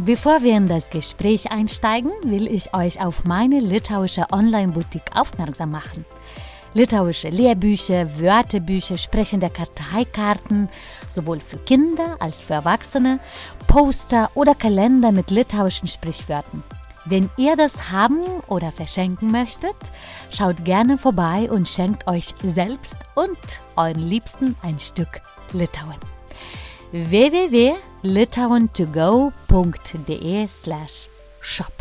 Bevor wir in das Gespräch einsteigen, will ich euch auf meine litauische Online-Boutique aufmerksam machen. Litauische Lehrbücher, Wörterbücher, sprechende Karteikarten, sowohl für Kinder als für Erwachsene, Poster oder Kalender mit litauischen Sprichwörtern. Wenn ihr das haben oder verschenken möchtet, schaut gerne vorbei und schenkt euch selbst und euren Liebsten ein Stück Litauen www.litauentogo.de shop.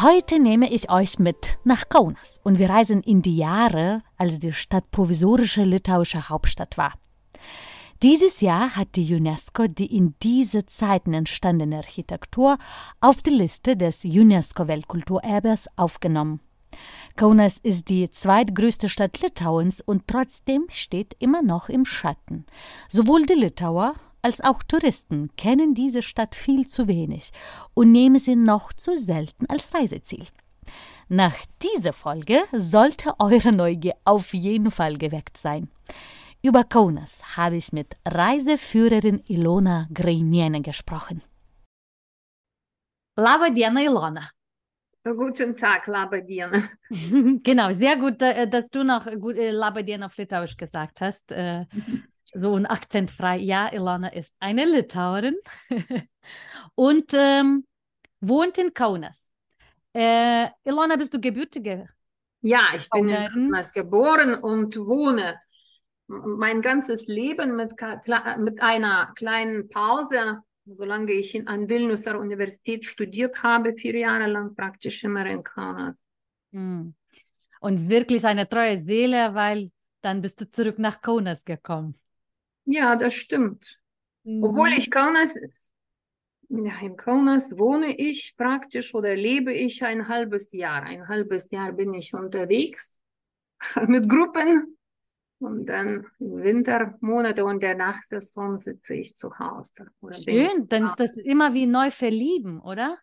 Heute nehme ich euch mit nach Kaunas und wir reisen in die Jahre, als die Stadt provisorische litauische Hauptstadt war. Dieses Jahr hat die UNESCO die in diese Zeiten entstandene Architektur auf die Liste des UNESCO-Weltkulturerbes aufgenommen. Kaunas ist die zweitgrößte Stadt Litauens und trotzdem steht immer noch im Schatten. Sowohl die Litauer als auch Touristen kennen diese Stadt viel zu wenig und nehmen sie noch zu selten als Reiseziel. Nach dieser Folge sollte eure Neugier auf jeden Fall geweckt sein. Über Kaunas habe ich mit Reiseführerin Ilona Greiniene gesprochen. Lava diena, Ilona. Guten Tag, Labadiena. genau, sehr gut, äh, dass du noch gut äh, Labadiena auf Litauisch gesagt hast. So ein akzentfrei. Ja, Ilona ist eine Litauerin und ähm, wohnt in Kaunas. Äh, Ilona, bist du gebürtige? Ja, ich bin in Kaunas geboren und wohne mein ganzes Leben mit, mit einer kleinen Pause solange ich an Vilniuser Universität studiert habe, vier Jahre lang praktisch immer in Kaunas. Hm. Und wirklich eine treue Seele, weil dann bist du zurück nach Kaunas gekommen. Ja, das stimmt. Mhm. Obwohl ich Kaunas, ja, in Kaunas wohne ich praktisch oder lebe ich ein halbes Jahr. Ein halbes Jahr bin ich unterwegs mit Gruppen und dann im Wintermonate und der Nachtsaison sitze ich zu Hause. Schön, dann ist das immer wie neu verlieben, oder?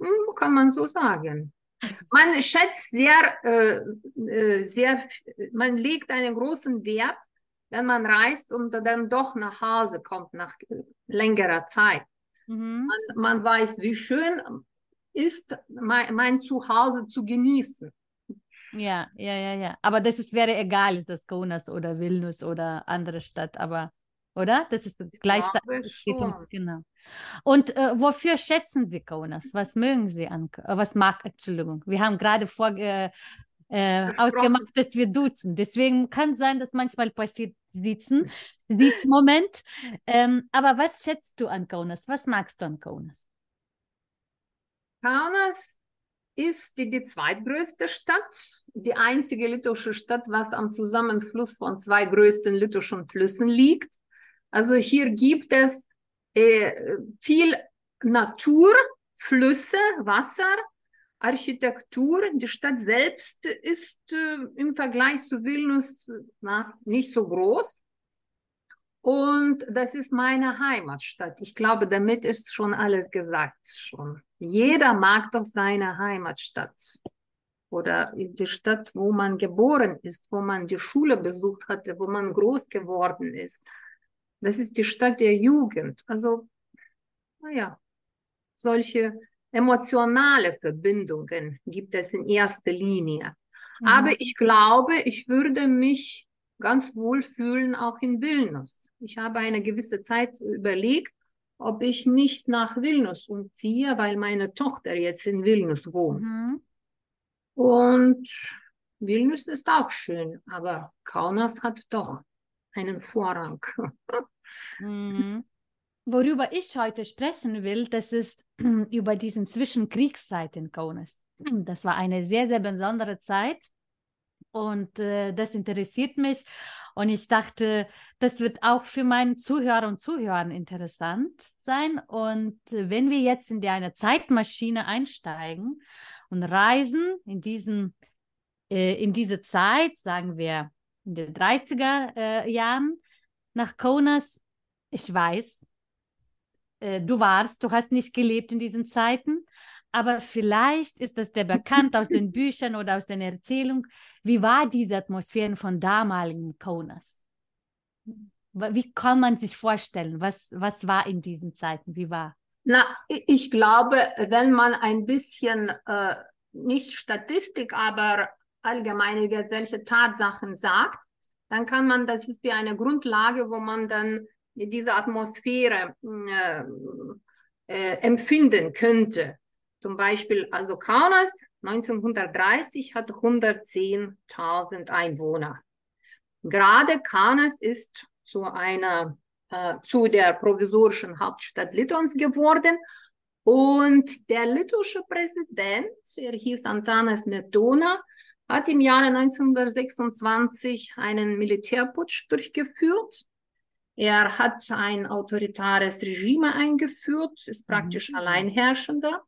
Hm, kann man so sagen. Man schätzt sehr, äh, äh, sehr, man legt einen großen Wert, wenn man reist und dann doch nach Hause kommt nach längerer Zeit. Mhm. Man, man, weiß, wie schön ist mein, mein Zuhause zu genießen. Ja, ja, ja, ja. Aber das ist, wäre egal, ist das Kaunas oder Vilnius oder andere Stadt, aber, oder? Das ist gleich. Genau. Und äh, wofür schätzen Sie Kaunas? Was mögen Sie an, äh, was mag, Entschuldigung, wir haben gerade vor, äh, äh, ausgemacht, dass wir duzen. Deswegen kann sein, dass manchmal passiert sitzen, Sitzmoment. Ähm, aber was schätzt du an Kaunas? Was magst du an Kaunas? Kaunas ist die, die zweitgrößte Stadt, die einzige litauische Stadt, was am Zusammenfluss von zwei größten litauischen Flüssen liegt. Also hier gibt es äh, viel Natur, Flüsse, Wasser, Architektur. Die Stadt selbst ist äh, im Vergleich zu Vilnius na, nicht so groß. Und das ist meine Heimatstadt. Ich glaube, damit ist schon alles gesagt schon. Jeder mag doch seine Heimatstadt oder die Stadt, wo man geboren ist, wo man die Schule besucht hatte, wo man groß geworden ist. Das ist die Stadt der Jugend. Also, naja, solche emotionale Verbindungen gibt es in erster Linie. Mhm. Aber ich glaube, ich würde mich ganz wohl fühlen auch in Vilnius. Ich habe eine gewisse Zeit überlegt, ob ich nicht nach Vilnius umziehe, weil meine Tochter jetzt in Vilnius wohnt. Mhm. Und Vilnius ist auch schön, aber Kaunas hat doch einen Vorrang. mhm. Worüber ich heute sprechen will, das ist über diesen Zwischenkriegszeit in Kaunas. Das war eine sehr, sehr besondere Zeit und äh, das interessiert mich. Und ich dachte, das wird auch für meinen Zuhörer und Zuhörer interessant sein. Und äh, wenn wir jetzt in die, eine Zeitmaschine einsteigen und reisen in, diesen, äh, in diese Zeit, sagen wir in den 30er äh, Jahren, nach Kaunas, ich weiß, äh, du warst, du hast nicht gelebt in diesen Zeiten, aber vielleicht ist das der bekannt aus den Büchern oder aus den Erzählungen. Wie war diese Atmosphäre von damaligen Kaunas? Wie kann man sich vorstellen? Was, was war in diesen Zeiten? Wie war? Na, ich glaube, wenn man ein bisschen äh, nicht Statistik, aber allgemeine welche Tatsachen sagt, dann kann man, das ist wie eine Grundlage, wo man dann diese Atmosphäre äh, äh, empfinden könnte. Zum Beispiel, also Kaunas 1930 hat 110.000 Einwohner. Gerade Kaunas ist zu einer äh, zu der provisorischen Hauptstadt Litauens geworden und der litauische Präsident, er hieß Antanas Metona, hat im Jahre 1926 einen Militärputsch durchgeführt. Er hat ein autoritäres Regime eingeführt, ist praktisch mhm. alleinherrschender.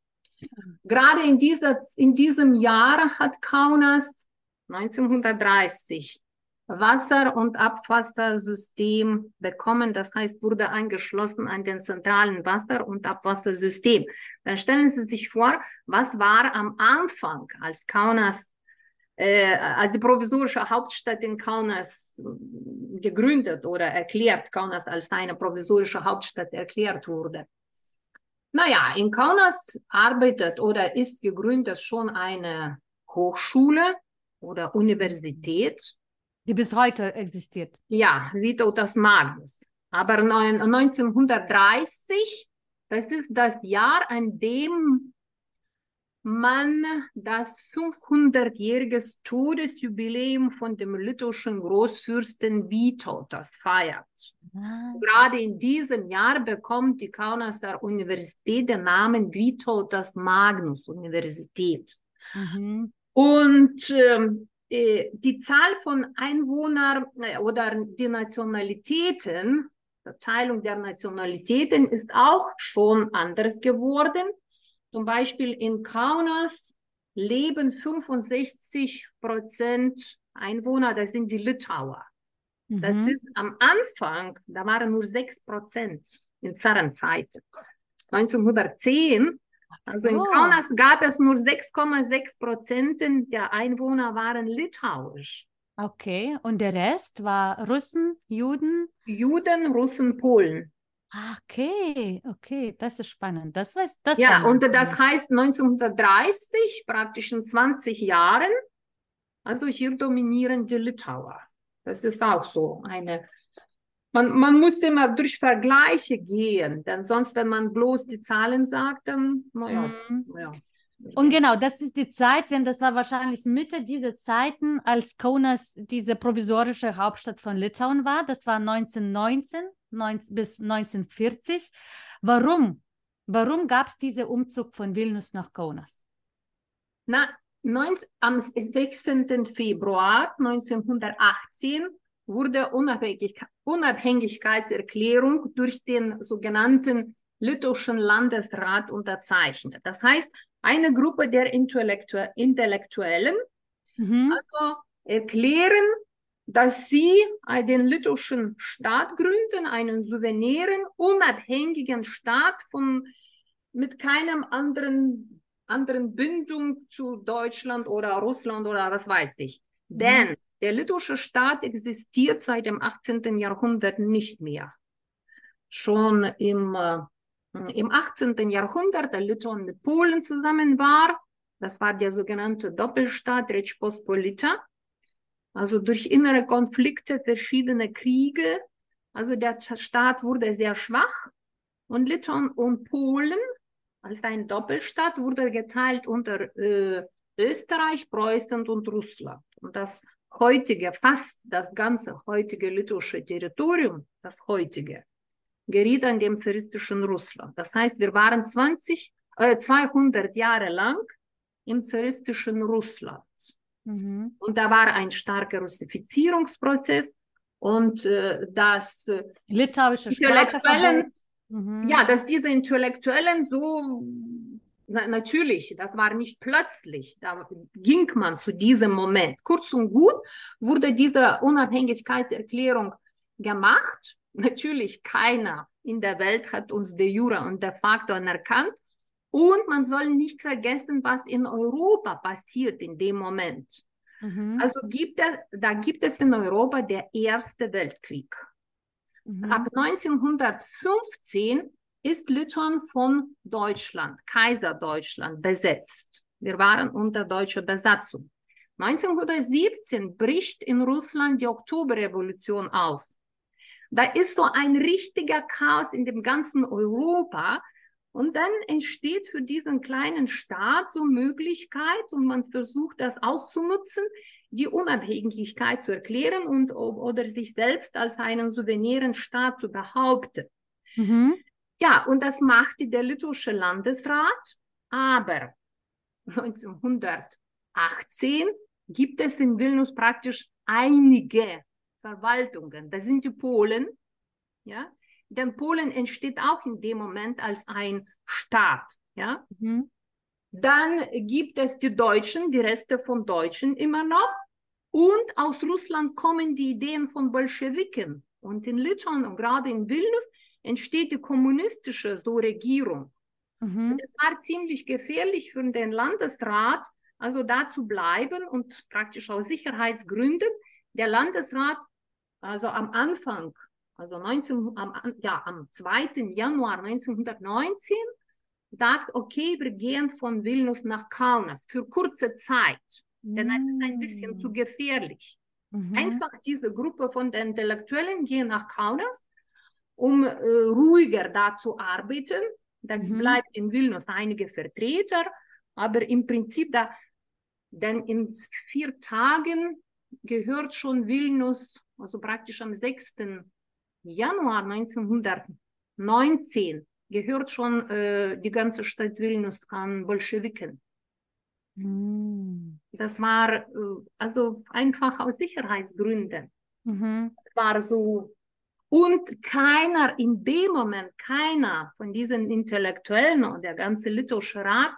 Gerade in, dieser, in diesem Jahr hat Kaunas 1930 Wasser- und Abwassersystem bekommen. Das heißt, wurde angeschlossen an den zentralen Wasser- und Abwassersystem. Dann stellen Sie sich vor, was war am Anfang, als Kaunas, als die provisorische Hauptstadt in Kaunas gegründet oder erklärt, Kaunas als eine provisorische Hauptstadt erklärt wurde. Naja, in Kaunas arbeitet oder ist gegründet schon eine Hochschule oder Universität. Die bis heute existiert. Ja, Vytautas Magnus. Aber 1930, das ist das Jahr, an dem man das 500-jähriges Todesjubiläum von dem litauischen Großfürsten Vytautas feiert. Ah. Gerade in diesem Jahr bekommt die Kaunaser Universität den Namen Vytautas Magnus Universität. Mhm. Und ähm, äh, die Zahl von Einwohnern äh, oder die Nationalitäten, Verteilung der Nationalitäten ist auch schon anders geworden. Zum Beispiel in Kaunas leben 65 Prozent Einwohner, das sind die Litauer. Mhm. Das ist am Anfang, da waren nur 6 Prozent in Zarenzeiten. 1910, also in oh. Kaunas gab es nur 6,6 Prozent der Einwohner waren litauisch. Okay, und der Rest war Russen, Juden? Juden, Russen, Polen. Okay, okay, das ist spannend. Das weiß das. Ja, und das heißt 1930, praktisch in 20 Jahren, also hier dominieren die Litauer. Das ist auch so eine. Man, man muss immer durch Vergleiche gehen, denn sonst, wenn man bloß die Zahlen sagt, dann, naja. Mhm. Ja. Und genau, das ist die Zeit, denn das war wahrscheinlich Mitte dieser Zeiten, als Kaunas diese provisorische Hauptstadt von Litauen war. Das war 1919 19, bis 1940. Warum? Warum gab es diesen Umzug von Vilnius nach Kaunas? Na, 19, am 16. Februar 1918 wurde Unabhängig Unabhängigkeitserklärung durch den sogenannten litauischen Landesrat unterzeichnet. Das heißt, eine Gruppe der Intellektu Intellektuellen mhm. also erklären dass sie den litauischen Staat gründen, einen souveränen, unabhängigen Staat von, mit keinem anderen, anderen Bindung zu Deutschland oder Russland oder was weiß ich. Mhm. Denn der litauische Staat existiert seit dem 18. Jahrhundert nicht mehr. Schon im, äh, im 18. Jahrhundert, der Litauen mit Polen zusammen war, das war der sogenannte Doppelstaat Rzeczpospolita, also durch innere Konflikte, verschiedene Kriege. Also der Staat wurde sehr schwach und Litauen und Polen als ein Doppelstaat wurde geteilt unter äh, Österreich, Preußen und Russland. Und das heutige, fast das ganze heutige litauische Territorium, das heutige, geriet an dem zaristischen Russland. Das heißt, wir waren 20, äh, 200 Jahre lang im zaristischen Russland. Mhm. Und da war ein starker Russifizierungsprozess und äh, das äh, litauische Intellektuellen, mhm. ja, dass diese Intellektuellen so na, natürlich, das war nicht plötzlich, da ging man zu diesem Moment. Kurz und gut wurde diese Unabhängigkeitserklärung gemacht. Natürlich keiner in der Welt hat uns de jure und de facto anerkannt. Und man soll nicht vergessen, was in Europa passiert in dem Moment. Mhm. Also gibt es, da gibt es in Europa der Erste Weltkrieg. Mhm. Ab 1915 ist Litauen von Deutschland, Kaiserdeutschland, besetzt. Wir waren unter deutscher Besatzung. 1917 bricht in Russland die Oktoberrevolution aus. Da ist so ein richtiger Chaos in dem ganzen Europa, und dann entsteht für diesen kleinen Staat so Möglichkeit und man versucht das auszunutzen, die Unabhängigkeit zu erklären und oder sich selbst als einen souveränen Staat zu behaupten. Mhm. Ja, und das machte der litauische Landesrat, aber 1918 gibt es in Vilnius praktisch einige Verwaltungen. Das sind die Polen, ja, denn Polen entsteht auch in dem Moment als ein Staat. Ja? Mhm. Dann gibt es die Deutschen, die Reste von Deutschen immer noch. Und aus Russland kommen die Ideen von Bolschewiken. Und in Litauen und gerade in Vilnius entsteht die kommunistische so Regierung. Mhm. Es war ziemlich gefährlich für den Landesrat, also da zu bleiben und praktisch aus Sicherheitsgründen. Der Landesrat, also am Anfang also 19, am, ja, am 2. Januar 1919, sagt, okay, wir gehen von Vilnius nach Kaunas für kurze Zeit, denn es ist ein bisschen zu mm. gefährlich. Mhm. Einfach diese Gruppe von den Intellektuellen gehen nach Kaunas, um äh, ruhiger da zu arbeiten. Da mhm. bleibt in Vilnius einige Vertreter, aber im Prinzip da, denn in vier Tagen gehört schon Vilnius, also praktisch am 6. Januar 1919 gehört schon äh, die ganze Stadt Vilnius an Bolschewiken. Mm. Das war äh, also einfach aus Sicherheitsgründen. Mhm. Das war so. Und keiner, in dem Moment, keiner von diesen Intellektuellen und der ganze litauische Rat,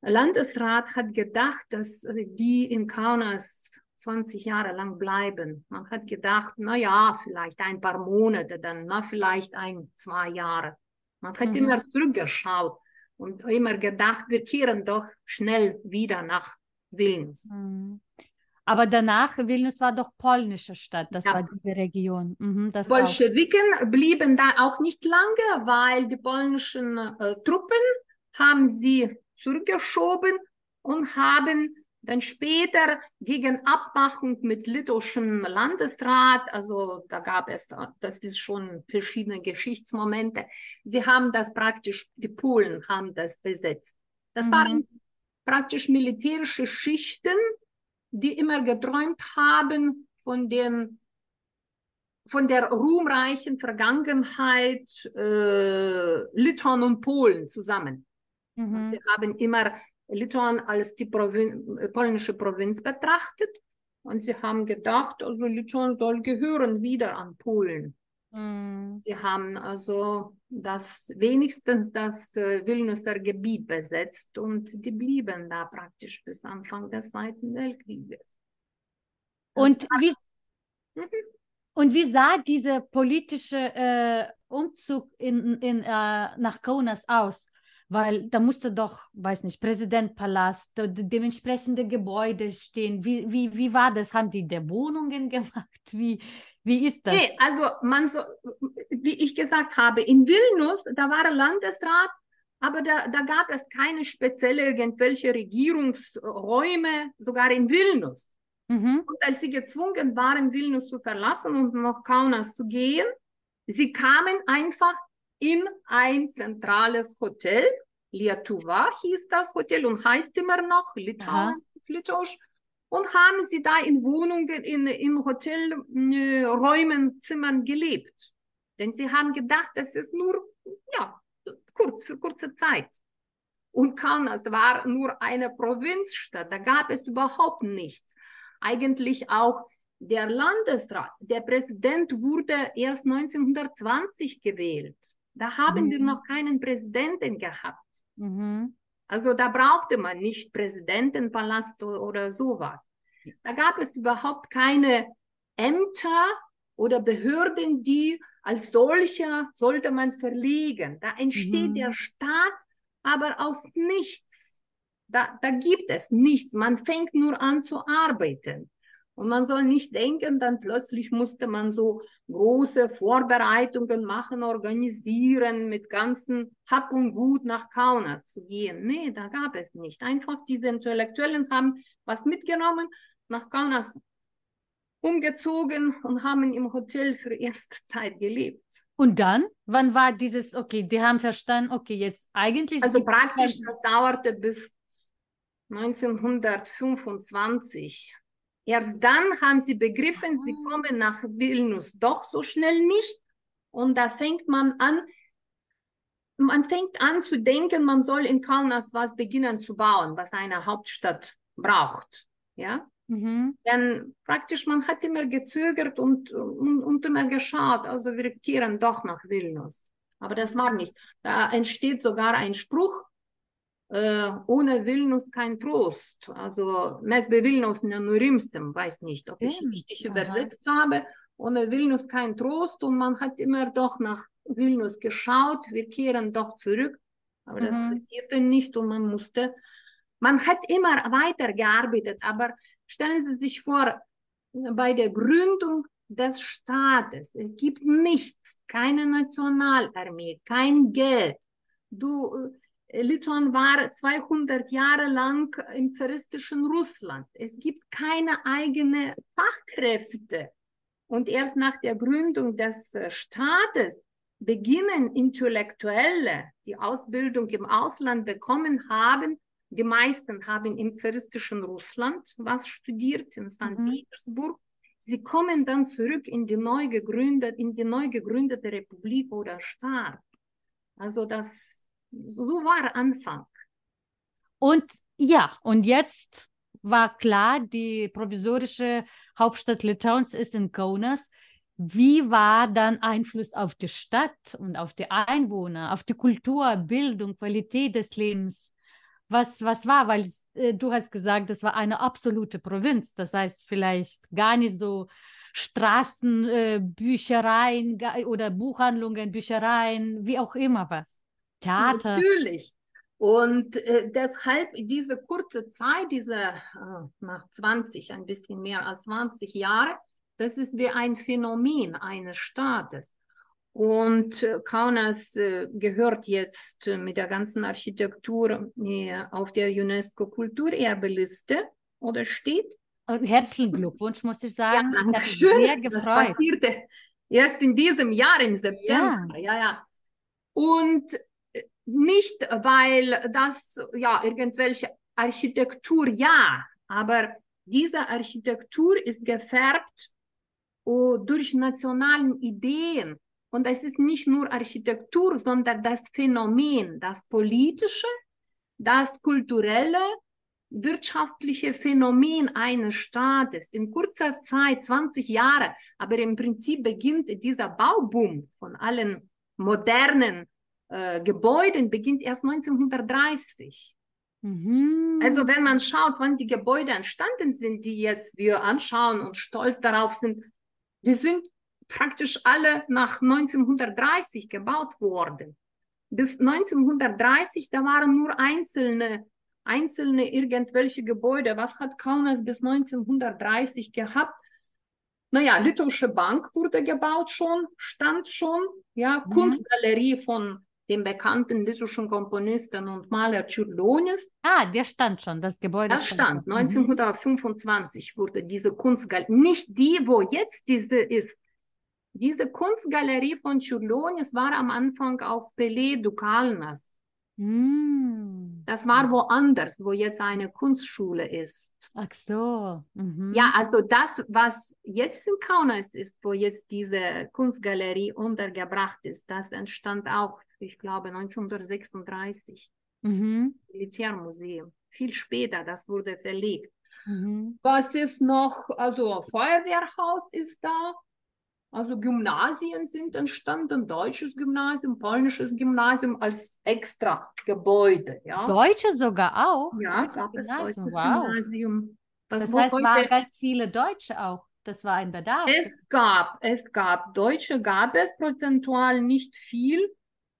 Landesrat hat gedacht, dass die in Kaunas 20 Jahre lang bleiben. Man hat gedacht, na ja, vielleicht ein paar Monate, dann na vielleicht ein, zwei Jahre. Man hat mhm. immer zurückgeschaut und immer gedacht, wir kehren doch schnell wieder nach Vilnius. Mhm. Aber danach, Vilnius war doch polnische Stadt, das ja. war diese Region. Mhm, das Bolschewiken auch. blieben da auch nicht lange, weil die polnischen äh, Truppen haben sie zurückgeschoben und haben dann später gegen Abmachung mit litauischem Landesrat, also da gab es, das ist schon verschiedene Geschichtsmomente. Sie haben das praktisch, die Polen haben das besetzt. Das mhm. waren praktisch militärische Schichten, die immer geträumt haben von den von der ruhmreichen Vergangenheit äh, Litauen und Polen zusammen. Mhm. Und sie haben immer Litauen als die Provin polnische Provinz betrachtet und sie haben gedacht, also Litauen soll gehören wieder an Polen. Mm. Sie haben also das wenigstens das äh, Vilniuser Gebiet besetzt und die blieben da praktisch bis Anfang des Zweiten Weltkrieges. und wie, mhm. und wie sah dieser politische äh, Umzug in, in, äh, nach Kaunas aus? Weil da musste doch, weiß nicht, Präsidentpalast, dementsprechende Gebäude stehen. Wie, wie, wie war das? Haben die der Wohnungen gemacht? Wie, wie ist das? Nee, also man so, wie ich gesagt habe, in Vilnius, da war Landesrat, aber da, da gab es keine spezielle irgendwelche Regierungsräume, sogar in Vilnius. Mhm. Und als sie gezwungen waren, Vilnius zu verlassen und nach Kaunas zu gehen, sie kamen einfach in ein zentrales Hotel. Lietuva hieß das Hotel und heißt immer noch Litauen, Litauisch. Und haben sie da in Wohnungen, in, in Hotelräumen, Zimmern gelebt. Denn sie haben gedacht, das ist nur, ja, kurz, für kurze Zeit. Und Kaunas war nur eine Provinzstadt, da gab es überhaupt nichts. Eigentlich auch der Landesrat, der Präsident wurde erst 1920 gewählt. Da haben mhm. wir noch keinen Präsidenten gehabt. Mhm. Also da brauchte man nicht Präsidentenpalast oder sowas. Da gab es überhaupt keine Ämter oder Behörden, die als solcher sollte man verlegen. Da entsteht mhm. der Staat aber aus nichts. Da, da gibt es nichts. Man fängt nur an zu arbeiten. Und man soll nicht denken, dann plötzlich musste man so große Vorbereitungen machen, organisieren, mit ganzen Hab und Gut nach Kaunas zu gehen. Nee, da gab es nicht. Einfach diese Intellektuellen haben was mitgenommen, nach Kaunas umgezogen und haben im Hotel für erste Zeit gelebt. Und dann, wann war dieses, okay, die haben verstanden, okay, jetzt eigentlich. Also praktisch, das dauerte bis 1925. Erst dann haben sie begriffen, sie kommen nach Vilnius doch so schnell nicht. Und da fängt man an, man fängt an zu denken, man soll in Kaunas was beginnen zu bauen, was eine Hauptstadt braucht. Ja? Mhm. Denn praktisch man hat immer gezögert und, und, und immer geschaut, also wir kehren doch nach Vilnius. Aber das war nicht. Da entsteht sogar ein Spruch, äh, ohne Vilnius kein Trost. Also mes be Vilnius nenurimstem, weiß nicht, ob ich richtig Aha. übersetzt habe. Ohne Vilnius kein Trost und man hat immer doch nach Vilnius geschaut, wir kehren doch zurück. Aber mhm. das passierte nicht und man musste, man hat immer weitergearbeitet, aber stellen Sie sich vor, bei der Gründung des Staates, es gibt nichts, keine Nationalarmee, kein Geld. Du, Litauen war 200 Jahre lang im zaristischen Russland. Es gibt keine eigenen Fachkräfte. Und erst nach der Gründung des äh, Staates beginnen Intellektuelle, die Ausbildung im Ausland bekommen haben. Die meisten haben im zaristischen Russland was studiert, in St. Mhm. Petersburg. Sie kommen dann zurück in die neu gegründete, in die neu gegründete Republik oder Staat. Also das so war Anfang. Und ja, und jetzt war klar, die provisorische Hauptstadt Litauens ist in Kaunas. Wie war dann Einfluss auf die Stadt und auf die Einwohner, auf die Kultur, Bildung, Qualität des Lebens? Was, was war? Weil äh, du hast gesagt, das war eine absolute Provinz. Das heißt, vielleicht gar nicht so Straßen, äh, Büchereien oder Buchhandlungen, Büchereien, wie auch immer was. Theater. Natürlich. Und äh, deshalb diese kurze Zeit, diese äh, nach 20, ein bisschen mehr als 20 Jahre, das ist wie ein Phänomen eines Staates. Und äh, Kaunas äh, gehört jetzt äh, mit der ganzen Architektur äh, auf der UNESCO-Kulturerbeliste oder steht. Herzlichen Glückwunsch, muss ich sagen. Ja, danke ich sehr gefreut. Das passierte erst in diesem Jahr im September. Ja, ja. ja. Und nicht, weil das ja irgendwelche Architektur, ja, aber diese Architektur ist gefärbt uh, durch nationalen Ideen. Und es ist nicht nur Architektur, sondern das Phänomen, das politische, das kulturelle, wirtschaftliche Phänomen eines Staates in kurzer Zeit, 20 Jahre, aber im Prinzip beginnt dieser Bauboom von allen modernen äh, Gebäuden beginnt erst 1930. Mhm. Also wenn man schaut, wann die Gebäude entstanden sind, die jetzt wir anschauen und stolz darauf sind, die sind praktisch alle nach 1930 gebaut worden. Bis 1930, da waren nur einzelne, einzelne irgendwelche Gebäude. Was hat Kaunas bis 1930 gehabt? Naja, Litauische Bank wurde gebaut schon, stand schon, ja, mhm. Kunstgalerie von dem bekannten litauischen Komponisten und Maler Čiurlionis. Ah, der stand schon, das Gebäude. Das stand. stand. 1925 mhm. wurde diese Kunstgalerie, nicht die, wo jetzt diese ist. Diese Kunstgalerie von Čiurlionis war am Anfang auf Pelé du Kalnas. Mm. Das war woanders, wo jetzt eine Kunstschule ist. Ach so. Mhm. Ja, also das, was jetzt in Kaunas ist, wo jetzt diese Kunstgalerie untergebracht ist, das entstand auch, ich glaube, 1936. Mhm. Militärmuseum. Viel später, das wurde verlegt. Mhm. Was ist noch? Also Feuerwehrhaus ist da. Also Gymnasien sind entstanden, deutsches Gymnasium, polnisches Gymnasium als extra Gebäude. Ja, Deutsche sogar auch. ja gab es Gymnasium. deutsches Wow. Gymnasium. Was Das heißt, waren heute, ganz viele Deutsche auch. Das war ein Bedarf. es gab, es gab Deutsche, gab es prozentual nicht viel.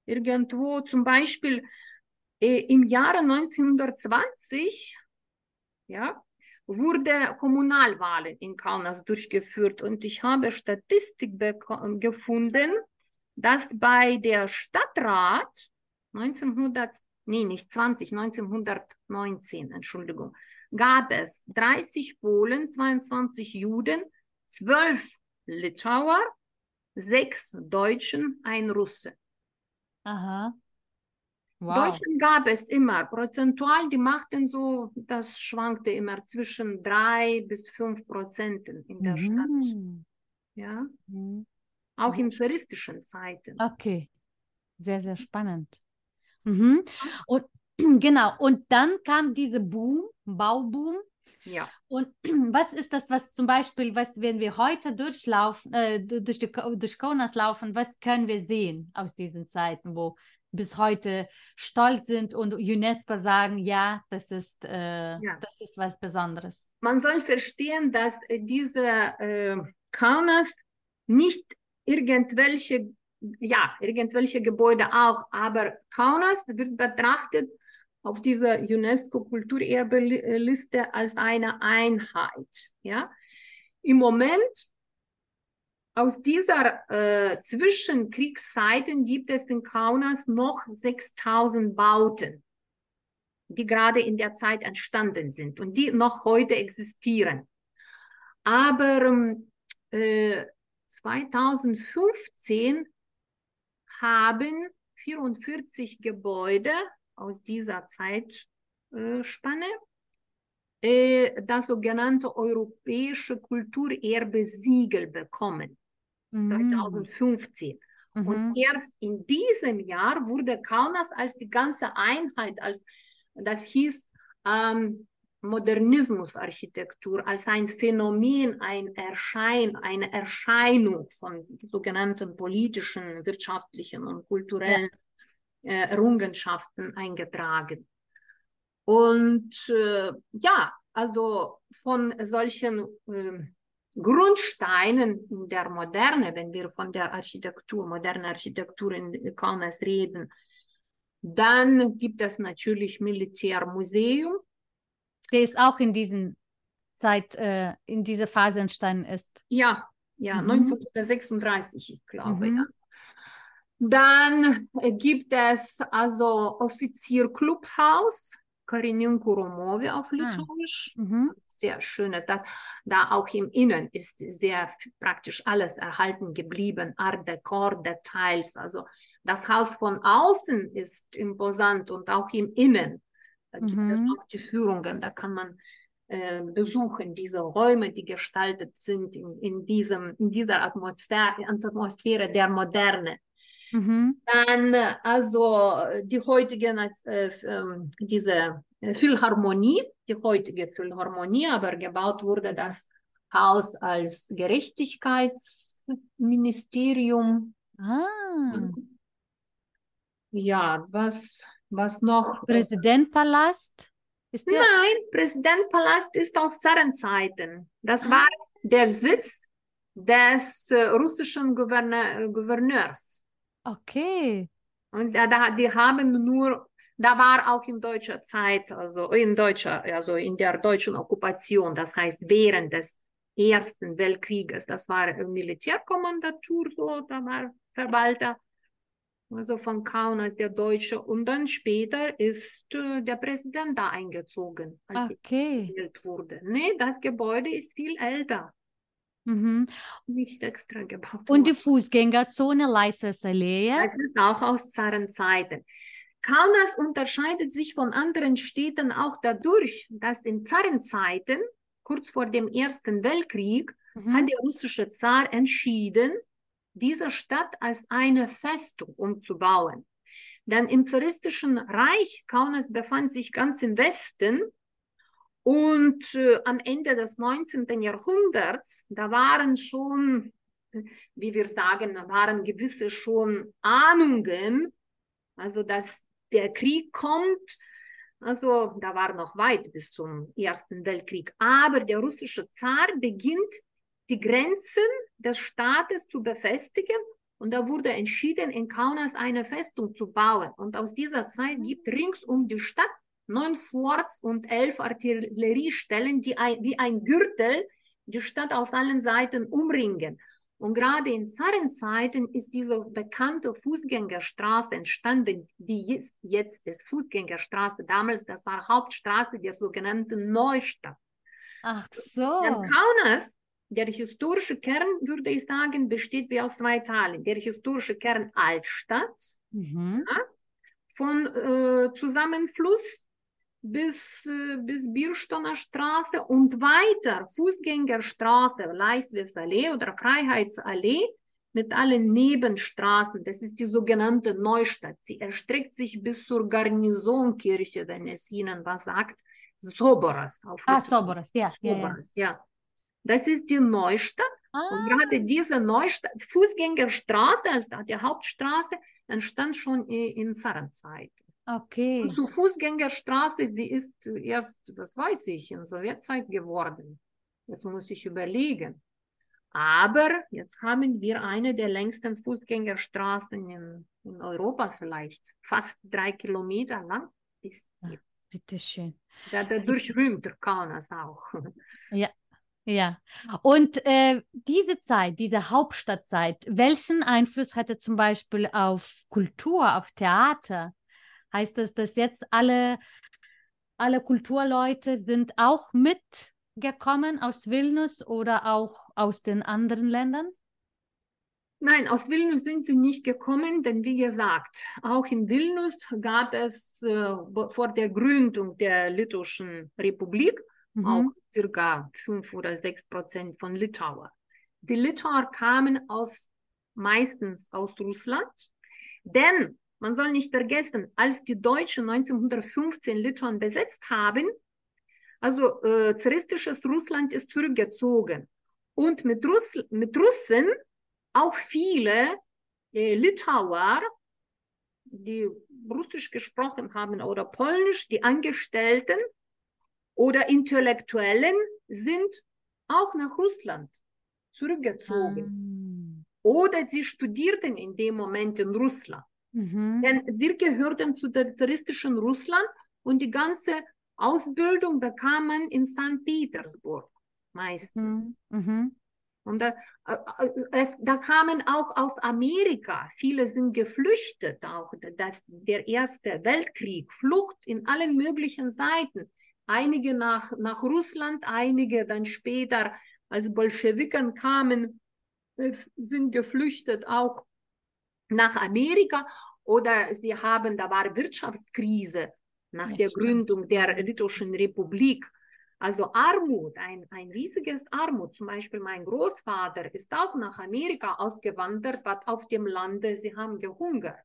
Irgendwo zum Beispiel äh, im Jahre 1920, ja, wurde Kommunalwahlen in Kaunas durchgeführt und ich habe Statistik gefunden, dass bei der Stadtrat 1900, nee, nicht 20, 1919, Entschuldigung, gab es 30 Polen, 22 Juden, 12 Litauer, 6 Deutschen, ein Russe. Aha. Wow. Deutschen gab es immer, prozentual, die machten so, das schwankte immer zwischen 3 bis 5 Prozenten in der Stadt. Mhm. Ja, Mhm. auch in zaristischen Zeiten. Okay. Sehr, sehr spannend. Mhm. Und genau, und dann kam diese Boom, Bauboom. Ja. Und was ist das, was zum Beispiel, was, wenn wir heute durchlaufen, äh, du- durch, die, durch Kaunas laufen, was können wir sehen aus diesen Zeiten, wo bis heute stolz sind und UNESCO sagen, ja, das ist, äh, Ja. das ist was Besonderes. Man soll verstehen, dass äh, diese äh, Kaunas nicht irgendwelche, ja, irgendwelche Gebäude auch, aber Kaunas wird betrachtet auf dieser UNESCO-Kulturerbeliste als eine Einheit. Ja? Im Moment aus dieser äh, Zwischenkriegszeiten gibt es in Kaunas noch 6000 Bauten, die gerade in der Zeit entstanden sind und die noch heute existieren. Aber ähm, äh, 2015 haben 44 Gebäude aus dieser Zeitspanne äh, das sogenannte europäische Kulturerbe-Siegel bekommen. Mhm. 2015. Mhm. Und erst in diesem Jahr wurde Kaunas als die ganze Einheit, als das hieß ähm, Modernismusarchitektur, als ein Phänomen, ein Erschein, eine Erscheinung von sogenannten politischen, wirtschaftlichen und kulturellen äh, Errungenschaften eingetragen. Und äh, ja, also von solchen ähm, Grundsteinen in der Moderne, wenn wir von der Architektur, moderne Architektur in Kaunas reden, dann gibt es natürlich Militärmuseum. Der ist auch in diesen Zeit, äh, in dieser Phase entstanden ist. Ja, ja, Mhm. 1936, ich glaube, Mhm. ja. Dann gibt es also Offizierclubhaus, Karininkų Romovė auf Litauisch. Mhm. Sehr schönes. Da, da auch im Innen ist sehr praktisch alles erhalten geblieben, Art Deco, Details. Also das Haus von außen ist imposant und auch im Innen. Da gibt es Mhm. auch die Führungen, da kann man äh, besuchen, diese Räume, die gestaltet sind in, in, diesem, in dieser Atmosphäre, Atmosphäre der Moderne. Mhm. Dann äh, also die heutige, äh, ähm, diese äh, Philharmonie, die heutige Philharmonie, aber gebaut wurde das Haus als Gerechtigkeitsministerium. Ah. Ja, was, was noch? Präsidentpalast ist der? Nein, Präsidentpalast ist aus Zarenzeiten. Das Ah. war der Sitz des äh, russischen Gouverne Gouverneurs. Okay. Und da, da, die haben nur, da war auch in deutscher Zeit, also in deutscher, also in der deutschen Okkupation, das heißt während des Ersten Weltkrieges, das war Militärkommandatur, so, da war Verwalter, also von Kaunas der Deutsche. Und dann später ist äh, der Präsident da eingezogen, als er Okay. gewählt wurde. Nee, das Gebäude ist viel älter, Mhm. nicht extra gebaut Und die. Fußgängerzone Leisters-Allee? Das ist auch aus Zarenzeiten. Kaunas unterscheidet sich von anderen Städten auch dadurch, dass in Zarenzeiten, kurz vor dem Ersten Weltkrieg, Mhm. hat der russische Zar entschieden, diese Stadt als eine Festung umzubauen. Denn im zaristischen Reich, Kaunas befand sich ganz im Westen und äh, am Ende des 19. Jahrhunderts, da waren schon, wie wir sagen, waren gewisse schon Ahnungen, also dass der Krieg kommt. Also da war noch weit bis zum Ersten Weltkrieg. Aber der russische Zar beginnt, die Grenzen des Staates zu befestigen. Und da wurde entschieden, in Kaunas eine Festung zu bauen. Und aus dieser Zeit gibt rings um die Stadt neun Forts und elf Artilleriestellen, die ein, wie ein Gürtel die Stadt aus allen Seiten umringen. Und gerade in Zarenzeiten ist diese bekannte Fußgängerstraße entstanden, die jetzt, jetzt ist Fußgängerstraße. Damals, das war Hauptstraße der sogenannten Neustadt. Ach so. Dann Kaunas, der historische Kern, würde ich sagen, besteht wie aus zwei Teilen. Der historische Kern Altstadt, mhm. ja, von äh, Zusammenfluss bis, äh, bis Bierstoner Straße und weiter Fußgängerstraße, Leistwes-Allee oder Freiheitsallee mit allen Nebenstraßen. Das ist die sogenannte Neustadt. Sie erstreckt sich bis zur Garnisonkirche, wenn es Ihnen was sagt. Soboras. Auf ah, Soboras, ja. Soboras, ja. ja. Das ist die Neustadt. Ah. Und gerade diese Neustadt, Fußgängerstraße als die Hauptstraße, entstand schon in Zarenzeit. Okay. Und zur Fußgängerstraße, die ist erst, das weiß ich, in Sowjetzeit geworden. Jetzt muss ich überlegen. Aber jetzt haben wir eine der längsten Fußgängerstraßen in, in Europa vielleicht. Fast drei Kilometer lang ist die. Bitteschön. Da, dadurch rühmt der Kaunas auch. Ja, ja. Und äh, diese Zeit, diese Hauptstadtzeit, welchen Einfluss hatte zum Beispiel auf Kultur, auf Theater? Heißt das, dass jetzt alle, alle Kulturleute sind auch mitgekommen aus Vilnius oder auch aus den anderen Ländern? Nein, aus Vilnius sind sie nicht gekommen, denn wie gesagt, auch in Vilnius gab es äh, vor der Gründung der Litauischen Republik mhm. auch circa fünf oder sechs Prozent von Litauer. Die Litauer kamen aus, meistens aus Russland, denn man soll nicht vergessen, als die Deutschen 1915 Litauen besetzt haben, also äh, zaristisches Russland ist zurückgezogen. Und mit, Russ mit Russen auch viele äh, Litauer, die Russisch gesprochen haben oder Polnisch, die Angestellten oder Intellektuellen sind auch nach Russland zurückgezogen. Um. Oder sie studierten in dem Moment in Russland. Mhm. Denn wir gehörten zu der zaristischen Russland und die ganze Ausbildung bekam man in St. Petersburg meistens. Mhm. Mhm. Und da, äh, äh, es, da kamen auch aus Amerika, viele sind geflüchtet, auch das, der Erste Weltkrieg, Flucht in allen möglichen Seiten. Einige nach, nach Russland, einige dann später, als Bolschewiken kamen, äh, sind geflüchtet auch nach Amerika oder sie haben, da war Wirtschaftskrise nach ja, der stimmt. Gründung der Litauischen Republik. Also Armut, ein, ein riesiges Armut. Zum Beispiel mein Großvater ist auch nach Amerika ausgewandert, was auf dem Lande, sie haben gehungert.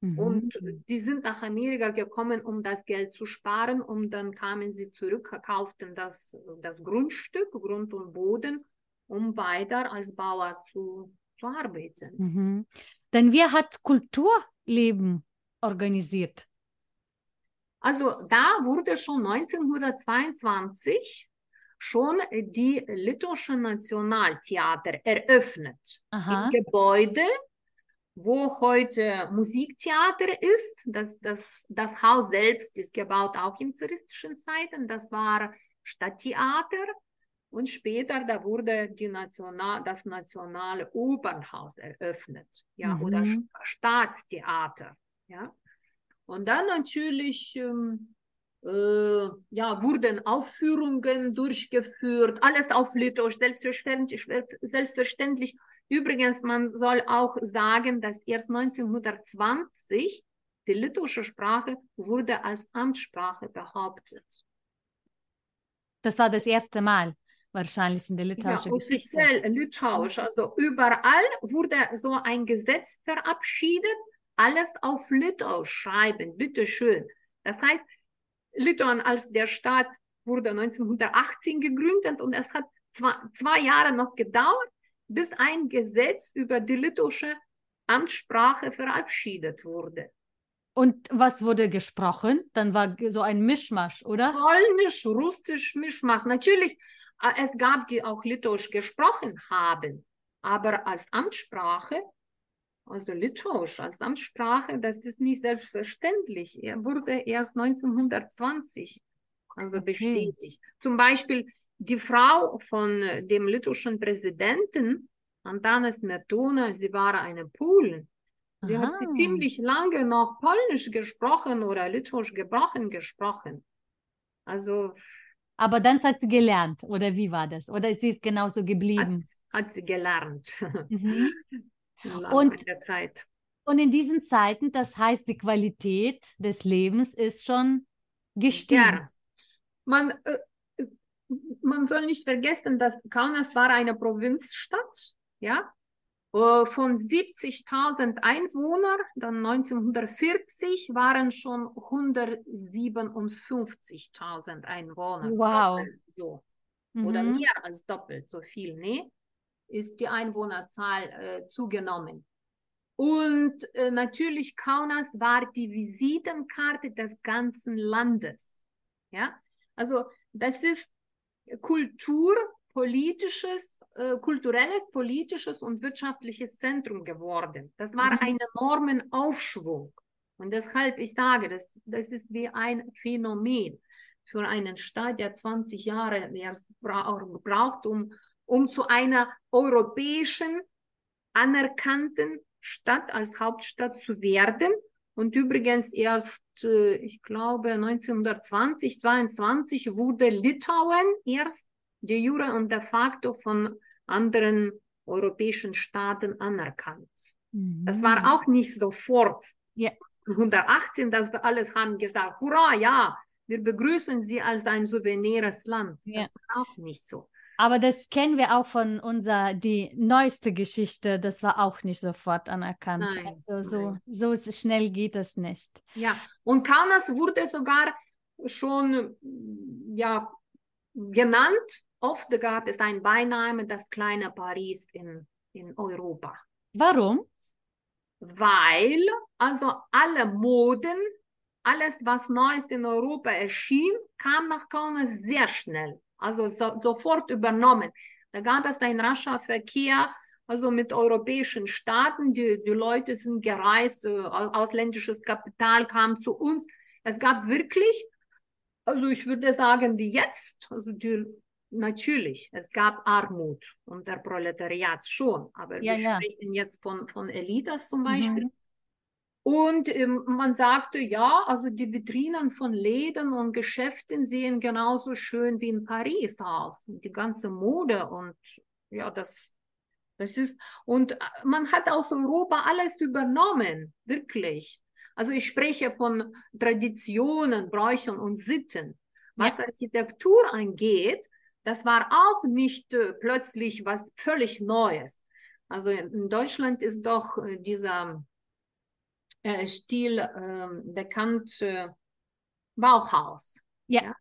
Mhm. Und die sind nach Amerika gekommen, um das Geld zu sparen und dann kamen sie zurück, kauften das, das Grundstück, Grund und Boden, um weiter als Bauer zu, zu arbeiten. Mhm. Denn wer hat Kulturleben organisiert? Also da wurde schon 1922 schon die Litauische Nationaltheater eröffnet. Aha. Im Gebäude, wo heute Musiktheater ist. Das, das, das Haus selbst ist gebaut auch in zaristischen Zeiten. Das war Stadttheater. Und später, da wurde die National, das Nationale Opernhaus eröffnet, ja, mhm. oder Staatstheater, ja. Und dann natürlich, ähm, äh, ja, wurden Aufführungen durchgeführt, alles auf Litauisch, selbstverständlich, selbstverständlich. Übrigens, man soll auch sagen, dass erst 1920 die litauische Sprache wurde als Amtssprache behauptet. Das war das erste Mal wahrscheinlich in der litauischen ja, offiziell Geschichte. litauisch. Also überall wurde so ein Gesetz verabschiedet, alles auf Litauisch schreiben, bitteschön. Das heißt, Litauen als der Staat wurde 1918 gegründet und es hat zwei, zwei Jahre noch gedauert, bis ein Gesetz über die litauische Amtssprache verabschiedet wurde. Und was wurde gesprochen? Dann war so ein Mischmasch, oder? Polnisch, Russisch, Mischmasch. Natürlich, es gab die auch Litauisch gesprochen haben, aber als Amtssprache, also Litauisch als Amtssprache, das ist nicht selbstverständlich. Er wurde erst 1920 also okay. bestätigt. Zum Beispiel die Frau von dem litauischen Präsidenten, Antanas Smetona, sie war eine Polin. Sie Aha. hat sie ziemlich lange noch Polnisch gesprochen oder Litauisch gebrochen gesprochen. Also. Aber dann hat sie gelernt, oder wie war das? Oder ist sie genauso geblieben? Hat, hat sie gelernt. Mhm. und, der Zeit. und in diesen Zeiten, das heißt, die Qualität des Lebens ist schon gestiegen. Ja. Man, äh, man soll nicht vergessen, dass Kaunas war eine Provinzstadt, ja, äh, von 70.000 Einwohnern, dann 1940 waren schon 157.000 Einwohner. Wow. So. Mhm. Oder mehr als doppelt so viel, ne? Ist die Einwohnerzahl äh, zugenommen. Und äh, natürlich Kaunas war die Visitenkarte des ganzen Landes. Ja, also das ist kulturpolitisches äh, kulturelles, politisches und wirtschaftliches Zentrum geworden. Das war mhm. ein enormen Aufschwung. Und deshalb, ich sage, das, das ist wie ein Phänomen für einen Staat, der 20 Jahre erst braucht, um, um zu einer europäischen, anerkannten Stadt als Hauptstadt zu werden. Und übrigens erst, äh, ich glaube, 1920, 22 wurde Litauen erst de jure und de facto von anderen europäischen Staaten anerkannt. Mhm. Das war auch nicht sofort. Ja. 118, das alles haben gesagt, hurra, ja, wir begrüßen Sie als ein souveränes Land. Ja. Das war auch nicht so. Aber das kennen wir auch von unserer, die neueste Geschichte, das war auch nicht sofort anerkannt. Nein, also so, so schnell geht es nicht. Ja, und Kaunas wurde sogar schon ja, genannt Oft gab es ein Beiname, das kleine Paris in, in Europa. Warum? Weil also alle Moden, alles, was Neues in Europa erschien, kam nach Kaunas sehr schnell. Also so, sofort übernommen. Da gab es einen rascher Verkehr, also mit europäischen Staaten. Die, die Leute sind gereist, äh, ausländisches Kapital kam zu uns. Es gab wirklich, also ich würde sagen, wie jetzt, also die Natürlich, es gab Armut unter Proletariat schon, aber ja, wir ja. sprechen jetzt von, von Elitas zum Beispiel. Mhm. Und ähm, man sagte, ja, also die Vitrinen von Läden und Geschäften sehen genauso schön wie in Paris aus. Die ganze Mode und ja, das, das ist, und äh, man hat aus Europa alles übernommen, wirklich. Also ich spreche von Traditionen, Bräuchen und Sitten. Was ja. Architektur angeht, das war auch nicht äh, plötzlich was völlig Neues. Also in Deutschland ist doch äh, dieser äh, Stil ähm, bekannt, Bauhaus. Ja. ja.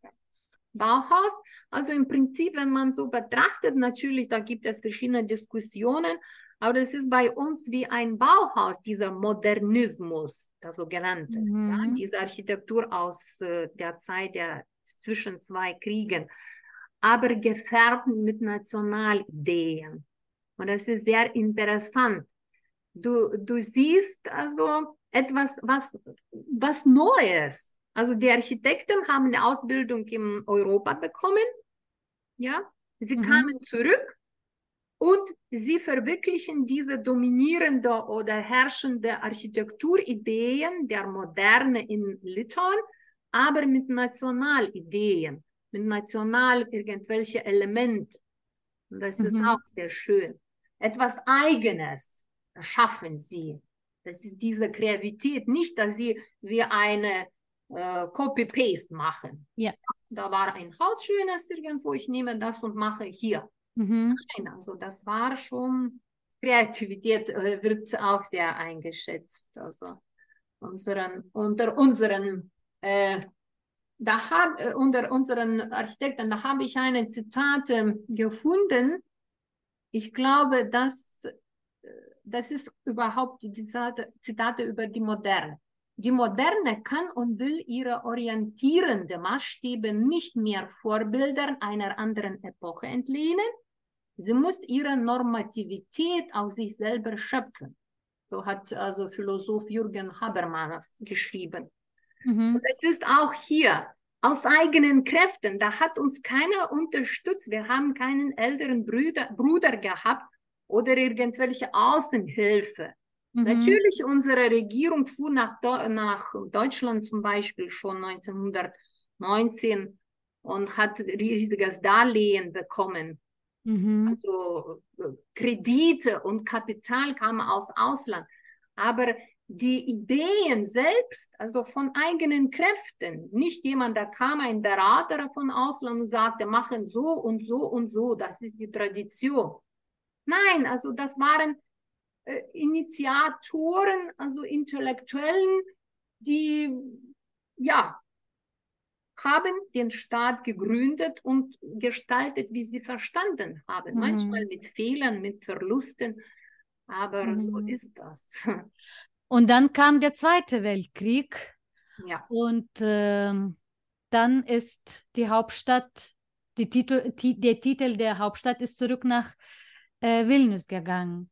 Bauhaus. Also im Prinzip, wenn man so betrachtet, natürlich, da gibt es verschiedene Diskussionen, aber das ist bei uns wie ein Bauhaus, dieser Modernismus, der sogenannte, mhm. ja, diese Architektur aus äh, der Zeit der zwischen zwei Kriegen aber gefärbt mit Nationalideen. Und das ist sehr interessant. Du, du siehst also etwas, was, was Neues. Also die Architekten haben eine Ausbildung in Europa bekommen. Ja, sie mhm. kamen zurück und sie verwirklichen diese dominierende oder herrschende Architekturideen der Moderne in Litauen, aber mit Nationalideen mit national irgendwelche Elemente. Und das mhm. ist auch sehr schön. Etwas Eigenes schaffen sie. Das ist diese Kreativität, nicht, dass sie wie eine äh, Copy-Paste machen. Ja. Da war ein Haus schönes irgendwo, ich nehme das und mache hier. Mhm. Nein, also das war schon Kreativität äh, wird auch sehr eingeschätzt. Also. unseren, unter unseren, äh, da hab, äh, unter unseren Architekten, da habe ich eine Zitate gefunden. Ich glaube, dass das ist überhaupt die Zitate, Zitate über die Moderne. Die Moderne kann und will ihre orientierenden Maßstäbe nicht mehr Vorbildern einer anderen Epoche entlehnen. Sie muss ihre Normativität aus sich selber schöpfen. So hat also Philosoph Jürgen Habermas geschrieben. Mhm. Und es ist auch hier aus eigenen Kräften. Da hat uns keiner unterstützt. Wir haben keinen älteren Bruder, Bruder gehabt oder irgendwelche Außenhilfe. Mhm. Natürlich, unsere Regierung fuhr nach, nach Deutschland zum Beispiel schon 1919 und hat riesiges Darlehen bekommen. Mhm. Also äh, Kredite und Kapital kamen aus Ausland. Aber die Ideen selbst, also von eigenen Kräften, nicht jemand, da kam ein Berater von Ausland und sagte, machen so und so und so, das ist die Tradition. Nein, also das waren äh, Initiatoren, also Intellektuellen, die ja haben den Staat gegründet und gestaltet, wie sie verstanden haben. Mhm. Manchmal mit Fehlern, mit Verlusten, aber mhm. so ist das. Und dann kam der Zweite Weltkrieg. Ja. Und äh, dann ist die Hauptstadt, die Titel, der Titel der Hauptstadt ist zurück nach äh, Vilnius gegangen.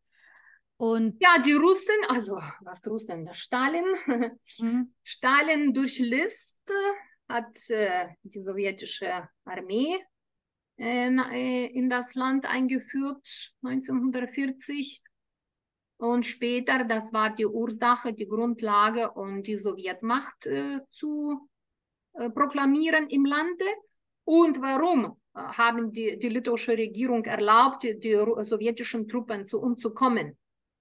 Und ja, die Russen, also was Russen, Stalin, mhm. Stalin durch List hat äh, die sowjetische Armee äh, äh in das Land eingeführt, 1940. Und später, das war die Ursache, die Grundlage, um die Sowjetmacht äh, zu äh, proklamieren im Lande. Und warum? haben die, die litauische Regierung erlaubt, die sowjetischen Truppen zu uns zu kommen.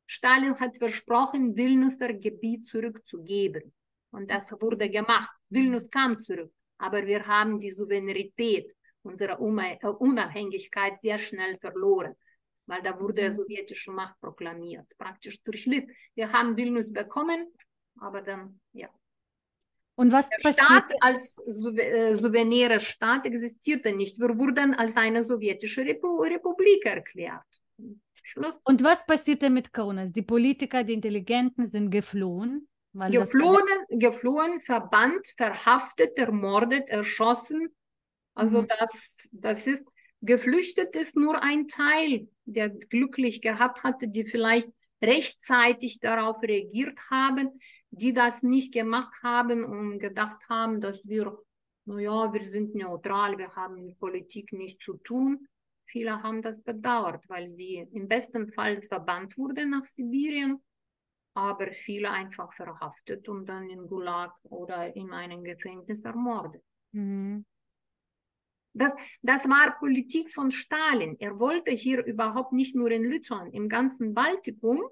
Stalin hat versprochen, Vilniuser Gebiet zurückzugeben. Und das wurde gemacht. Vilnius kam zurück. Aber wir haben die Souveränität unserer äh, Unabhängigkeit sehr schnell verloren, weil da wurde mhm. sowjetische Macht proklamiert, praktisch durch List. Wir haben Vilnius bekommen, aber dann, ja, und was der passiert? Staat als äh, souveräner Staat existierte nicht. Wir wurden als eine sowjetische Republik erklärt. Schluss. Und was passierte mit Kaunas? Die Politiker, die Intelligenten sind geflohen. geflohen, geflohen, verbannt, verhaftet, ermordet, erschossen. Also mhm. das, das ist, geflüchtet ist nur ein Teil, der glücklich gehabt hatte, die vielleicht rechtzeitig darauf reagiert haben die das nicht gemacht haben und gedacht haben, dass wir, naja, wir sind neutral, wir haben mit Politik nichts zu tun. Viele haben das bedauert, weil sie im besten Fall verbannt wurden nach Sibirien, aber viele einfach verhaftet und dann in Gulag oder in einem Gefängnis ermordet. Mhm. Das, das war Politik von Stalin. Er wollte hier überhaupt nicht nur in Litauen, im ganzen Baltikum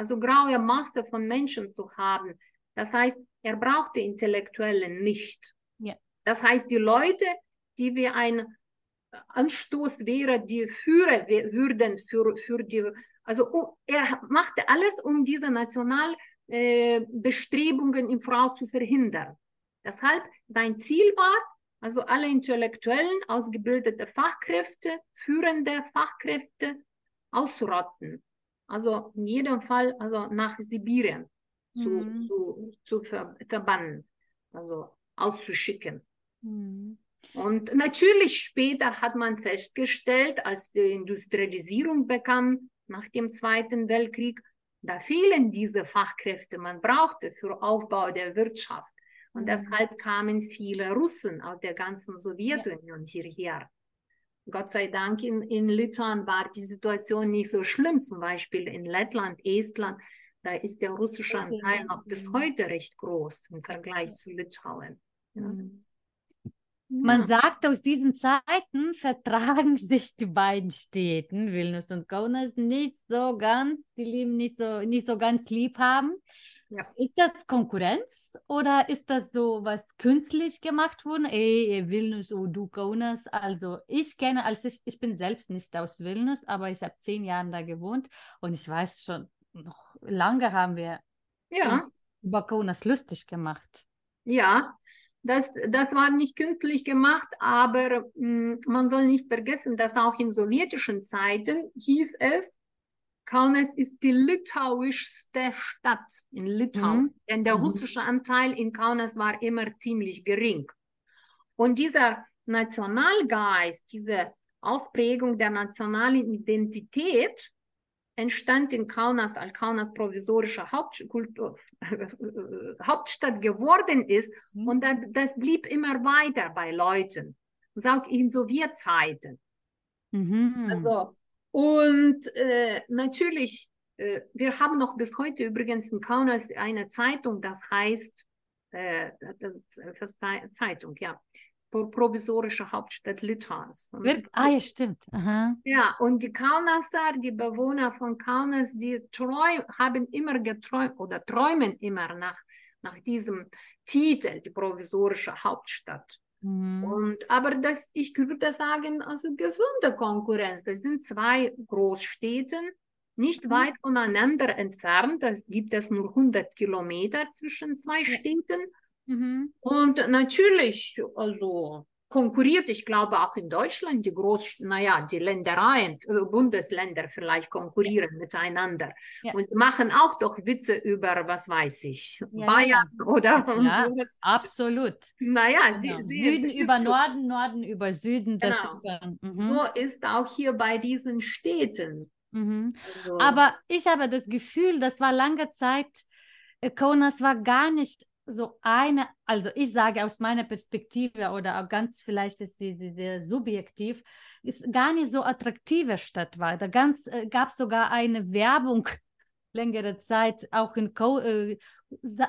also graue Masse von Menschen zu haben. Das heißt, er brauchte Intellektuellen nicht. Ja. Das heißt, die Leute, die wie ein Anstoß wäre, die Führer würden für, für die, also er machte alles, um diese Nationalbestrebungen äh, im Voraus zu verhindern. Deshalb sein Ziel war, also alle Intellektuellen, ausgebildete Fachkräfte, führende Fachkräfte auszurotten. Also in jedem Fall also nach Sibirien zu, mhm. zu, zu ver verbannen, also auszuschicken. Mhm. Und natürlich später hat man festgestellt, als die Industrialisierung bekam nach dem Zweiten Weltkrieg, da fehlen diese Fachkräfte, man brauchte für Aufbau der Wirtschaft. Und mhm. deshalb kamen viele Russen aus der ganzen Sowjetunion ja. hierher. Gott sei Dank in, in Litauen war die Situation nicht so schlimm. Zum Beispiel in Lettland, Estland, da ist der russische Anteil noch bis heute recht groß im Vergleich zu Litauen. Ja. Mhm. Man ja. sagt, aus diesen Zeiten vertragen sich die beiden Städten, Vilnius und Kaunas, nicht so ganz, die lieben nicht so, nicht so ganz lieb haben. Ja. Ist das Konkurrenz oder ist das so was künstlich gemacht worden? Ey, Vilnius, oh du Kaunas. Also ich kenne, als ich, ich bin selbst nicht aus Vilnius, aber ich habe zehn Jahre da gewohnt und ich weiß schon, noch lange haben wir ja. über Kaunas lustig gemacht. Ja, das, das war nicht künstlich gemacht, aber mh, hm, man soll nicht vergessen, dass auch in sowjetischen Zeiten hieß es, Kaunas ist die litauischste Stadt in Litauen, mhm. denn der mhm. russische Anteil in Kaunas war immer ziemlich gering. Und dieser Nationalgeist, diese Ausprägung der nationalen Identität entstand in Kaunas, als Kaunas provisorische Hauptkultur, Hauptstadt geworden ist. Mhm. Und das, das, blieb immer weiter bei Leuten. Auch in Sowjetzeiten. Mhm. Also, und äh, natürlich, äh, wir haben noch bis heute übrigens in Kaunas eine Zeitung, das heißt, äh, das, das Zeitung, ja, provisorische Hauptstadt Litauens. Ah ja, stimmt. Aha. Ja, und die Kaunasser, die Bewohner von Kaunas, die träum, haben immer geträumt oder träumen immer nach, nach diesem Titel, die provisorische Hauptstadt. Mhm. Und, aber das, ich würde sagen, also gesunde Konkurrenz. Das sind zwei Großstädten, nicht mhm. weit voneinander entfernt. Es gibt es nur 100 Kilometer zwischen zwei. Städten. Mhm. Und natürlich, also konkurriert, ich glaube auch in Deutschland, die Groß, naja, die Ländereien, äh, Bundesländer vielleicht konkurrieren ja. miteinander ja. und machen auch doch Witze über, was weiß ich, ja, Bayern oder ja, sowas. Absolut. Naja, genau. sie, Süden über Norden, Norden über Süden, das genau. ist schon, mhm. So ist auch hier bei diesen Städten. Mhm. Also. Aber ich habe das Gefühl, das war lange Zeit, Kaunas war gar nicht so eine, also ich sage aus meiner Perspektive oder auch ganz vielleicht ist die, die, die subjektiv, ist gar nicht so attraktive Stadt war. Da äh, gab es sogar eine Werbung längere Zeit, auch in Co äh,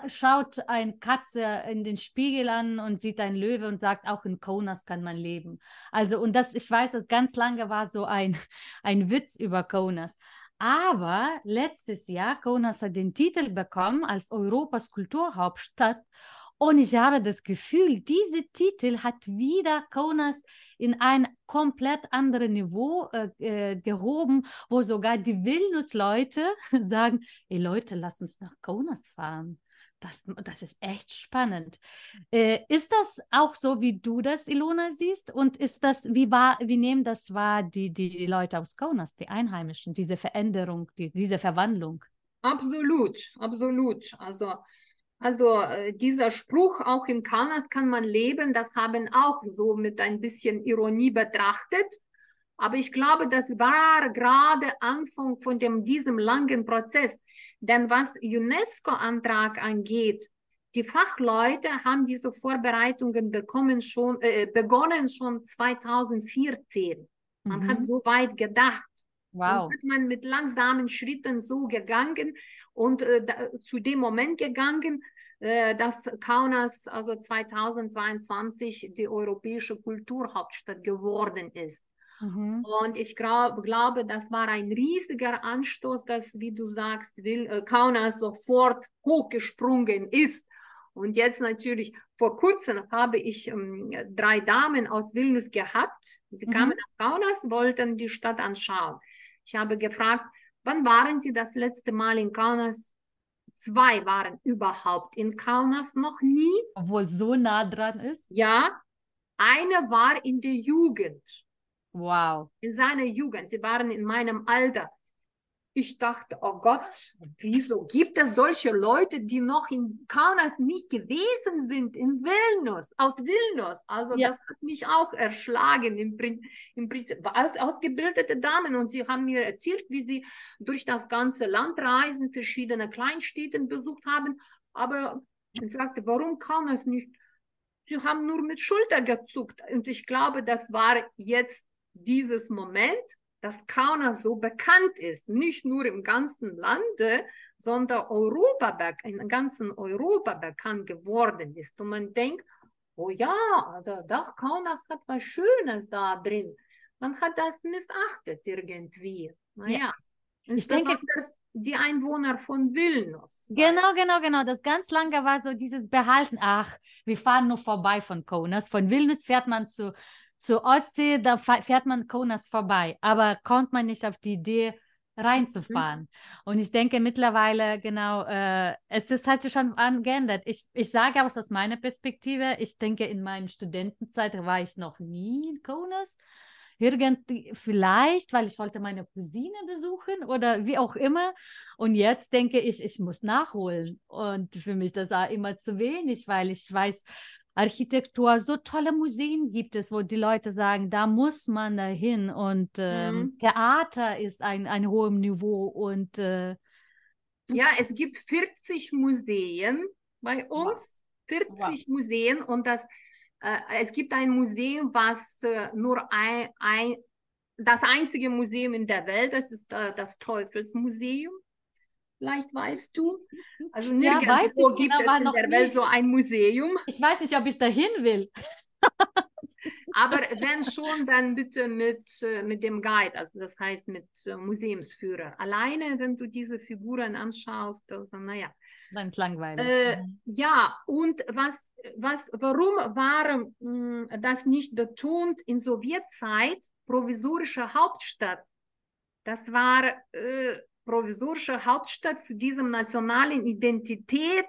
schaut eine Katze in den Spiegel an und sieht einen Löwe und sagt, auch in Kaunas kann man leben. Also und das, ich weiß, das ganz lange war so ein, ein Witz über Kaunas. Aber letztes Jahr Kaunas hat den Titel bekommen als Europas Kulturhauptstadt. Und ich habe das Gefühl, dieser Titel hat wieder Kaunas in ein komplett anderes Niveau äh, äh gehoben, wo sogar die Vilnius-Leute sagen, ey Leute, lass uns nach Kaunas fahren. Das, das ist echt spannend. Äh, ist das auch so, wie du das, Ilona, siehst? Und ist das, wie war, wie nehmen das wahr die, die Leute aus Kaunas, die Einheimischen, diese Veränderung, die, diese Verwandlung? Absolut, absolut. Also, also äh, dieser Spruch, auch in Kaunas kann man leben, das haben auch so mit ein bisschen Ironie betrachtet. Aber ich glaube, das war gerade Anfang von dem, diesem langen Prozess. Denn was UNESCO-Antrag angeht, die Fachleute haben diese Vorbereitungen bekommen schon, äh, begonnen schon 2014. Man mhm. hat so weit gedacht. Wow. Und hat man mit langsamen Schritten so gegangen und äh, da, zu dem Moment gegangen, äh, dass Kaunas also 2022 die europäische Kulturhauptstadt geworden ist. Mhm. Und ich glaub, glaube, das war ein riesiger Anstoß, dass, wie du sagst, Will, äh, Kaunas sofort hochgesprungen ist. Und jetzt natürlich, vor kurzem habe ich ähm, drei Damen aus Vilnius gehabt. Sie mhm. kamen nach Kaunas, wollten die Stadt anschauen. Ich habe gefragt, wann waren Sie das letzte Mal in Kaunas? Zwei waren überhaupt in Kaunas noch nie. Obwohl so nah dran ist? Ja. Eine war in der Jugend. Wow. In seiner Jugend. Sie waren in meinem Alter. Ich dachte, oh Gott, wieso gibt es solche Leute, die noch in Kaunas nicht gewesen sind, in Vilnius, aus Vilnius? Also ja. das hat mich auch erschlagen im, im Prinzip. Aus, ausgebildete Damen und sie haben mir erzählt, wie sie durch das ganze Land reisen, verschiedene Kleinstädte besucht haben. Aber ich sagte, warum Kaunas nicht? Sie haben nur mit Schulter gezuckt. Und ich glaube, das war jetzt dieses Moment, dass Kaunas so bekannt ist, nicht nur im ganzen Lande, sondern Europa, im ganzen Europa bekannt geworden ist. Und man denkt, oh ja, also doch, Kaunas hat was Schönes da drin. Man hat das missachtet irgendwie. Naja. Ja. Ich denke, die Einwohner von Vilnius. Genau, genau, genau. Das ganz lange war so dieses Behalten, ach, wir fahren nur vorbei von Kaunas. Von Vilnius fährt man zu zur Ostsee, da fährt man Kaunas vorbei. Aber kommt man nicht auf die Idee, reinzufahren. Mhm. Und ich denke mittlerweile, genau, äh, es ist, hat sich schon geändert. Ich, ich sage aus meiner Perspektive, ich denke, in meiner Studentenzeit war ich noch nie in Kaunas. Irgendwie, vielleicht, weil ich wollte meine Cousine besuchen oder wie auch immer. Und jetzt denke ich, ich muss nachholen. Und für mich das war immer zu wenig, weil ich weiß, Architektur, so tolle Museen gibt es, wo die Leute sagen, da muss man dahin und ähm, mhm. Theater ist ein, ein hohes Niveau und äh, ja, es gibt 40 Museen bei uns, wow. 40 wow. Museen und das, äh, es gibt ein Museum, was äh, nur ein, ein, das einzige Museum in der Welt, das ist äh, das Teufelsmuseum. Vielleicht weißt du. Also nirgendwo ja, weiß ich, gibt es in der. Welt so ein Museum. Ich weiß nicht, ob ich dahin will. Aber wenn schon, dann bitte mit, äh, mit dem Guide, also das heißt mit äh, Museumsführer. Alleine, wenn du diese Figuren anschaust, also naja. Dann ist langweilig. Äh, ja, und was, was, warum war mh, das nicht betont in Sowjetzeit provisorische Hauptstadt? Das war äh, provisorische Hauptstadt zu diesem nationalen Identität.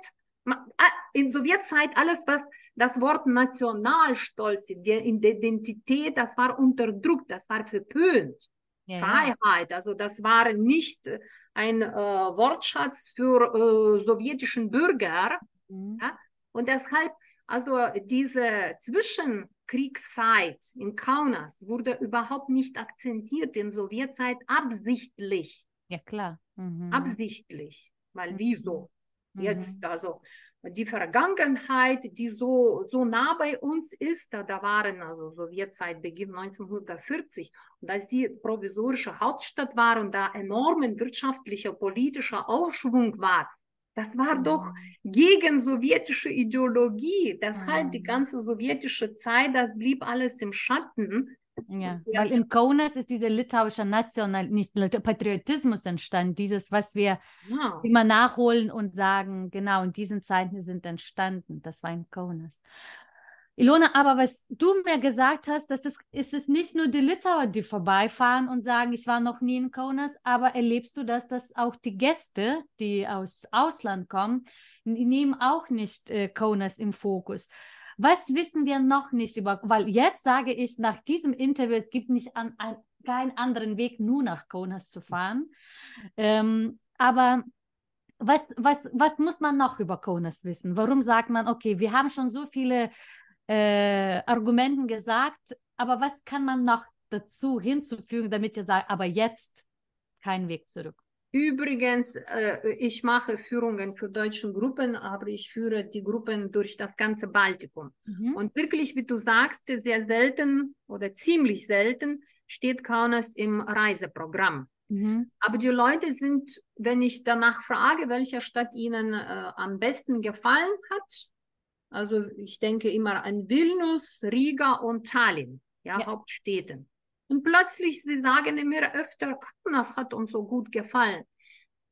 In Sowjetzeit alles, was das Wort Nationalstolz, die Identität, das war unterdrückt, das war verpönt. Ja, Freiheit, also das war nicht ein äh, Wortschatz für äh, sowjetischen Bürger. Mhm. Ja? Und deshalb, also diese Zwischenkriegszeit in Kaunas wurde überhaupt nicht akzentiert in Sowjetzeit absichtlich. Ja, klar. Mhm. Absichtlich. Weil mhm. wieso? Mhm. Jetzt, also die Vergangenheit, die so, so nah bei uns ist, da, da waren also Sowjetzeit Beginn 1940 und als die provisorische Hauptstadt war und da enormen wirtschaftlicher, politischer Aufschwung war, das war mhm. doch gegen sowjetische Ideologie. Deshalb mhm. die ganze sowjetische Zeit, das blieb alles im Schatten. Ja, weil in Kaunas ist dieser litauische National, nicht Patriotismus entstanden, dieses, was wir ja. immer nachholen und sagen, genau, in diesen Zeiten sind entstanden. Das war in Kaunas. Ilona, aber was du mir gesagt hast, dass es, ist es nicht nur die Litauer, die vorbeifahren und sagen, ich war noch nie in Kaunas, aber erlebst du das, dass auch die Gäste, die aus Ausland kommen, nehmen auch nicht äh, Kaunas im Fokus. Was wissen wir noch nicht über, weil jetzt sage ich nach diesem Interview, es gibt nicht an, an keinen anderen Weg, nur nach Kaunas zu fahren. Ähm, aber was, was, was muss man noch über Kaunas wissen? Warum sagt man, okay, wir haben schon so viele äh, Argumenten gesagt, aber was kann man noch dazu hinzufügen, damit ihr sagt, aber jetzt kein Weg zurück? Übrigens, äh, ich mache Führungen für deutsche Gruppen, aber ich führe die Gruppen durch das ganze Baltikum. Mhm. Und wirklich, wie du sagst, sehr selten oder ziemlich selten steht Kaunas im Reiseprogramm. Mhm. Aber die Leute sind, wenn ich danach frage, welche Stadt ihnen äh, am besten gefallen hat, also ich denke immer an Vilnius, Riga und Tallinn, ja, ja. Hauptstädten. Und plötzlich, sie sagen mir öfter, das hat uns so gut gefallen.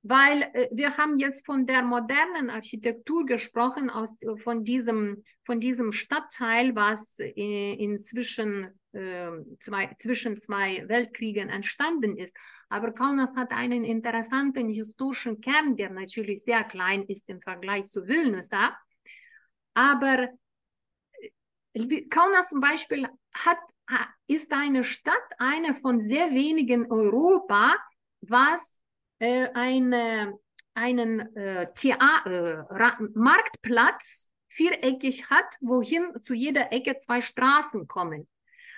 Weil äh, wir haben jetzt von der modernen Architektur gesprochen, aus, von, diesem, von diesem Stadtteil, was äh, inzwischen äh, zwei, zwischen zwei Weltkriegen entstanden ist. Aber Kaunas hat einen interessanten historischen Kern, der natürlich sehr klein ist im Vergleich zu Vilnius. Aber äh, Kaunas zum Beispiel hat ist eine Stadt, eine von sehr wenigen in Europa, was äh, eine, einen äh, äh, Marktplatz viereckig hat, wohin zu jeder Ecke zwei Straßen kommen.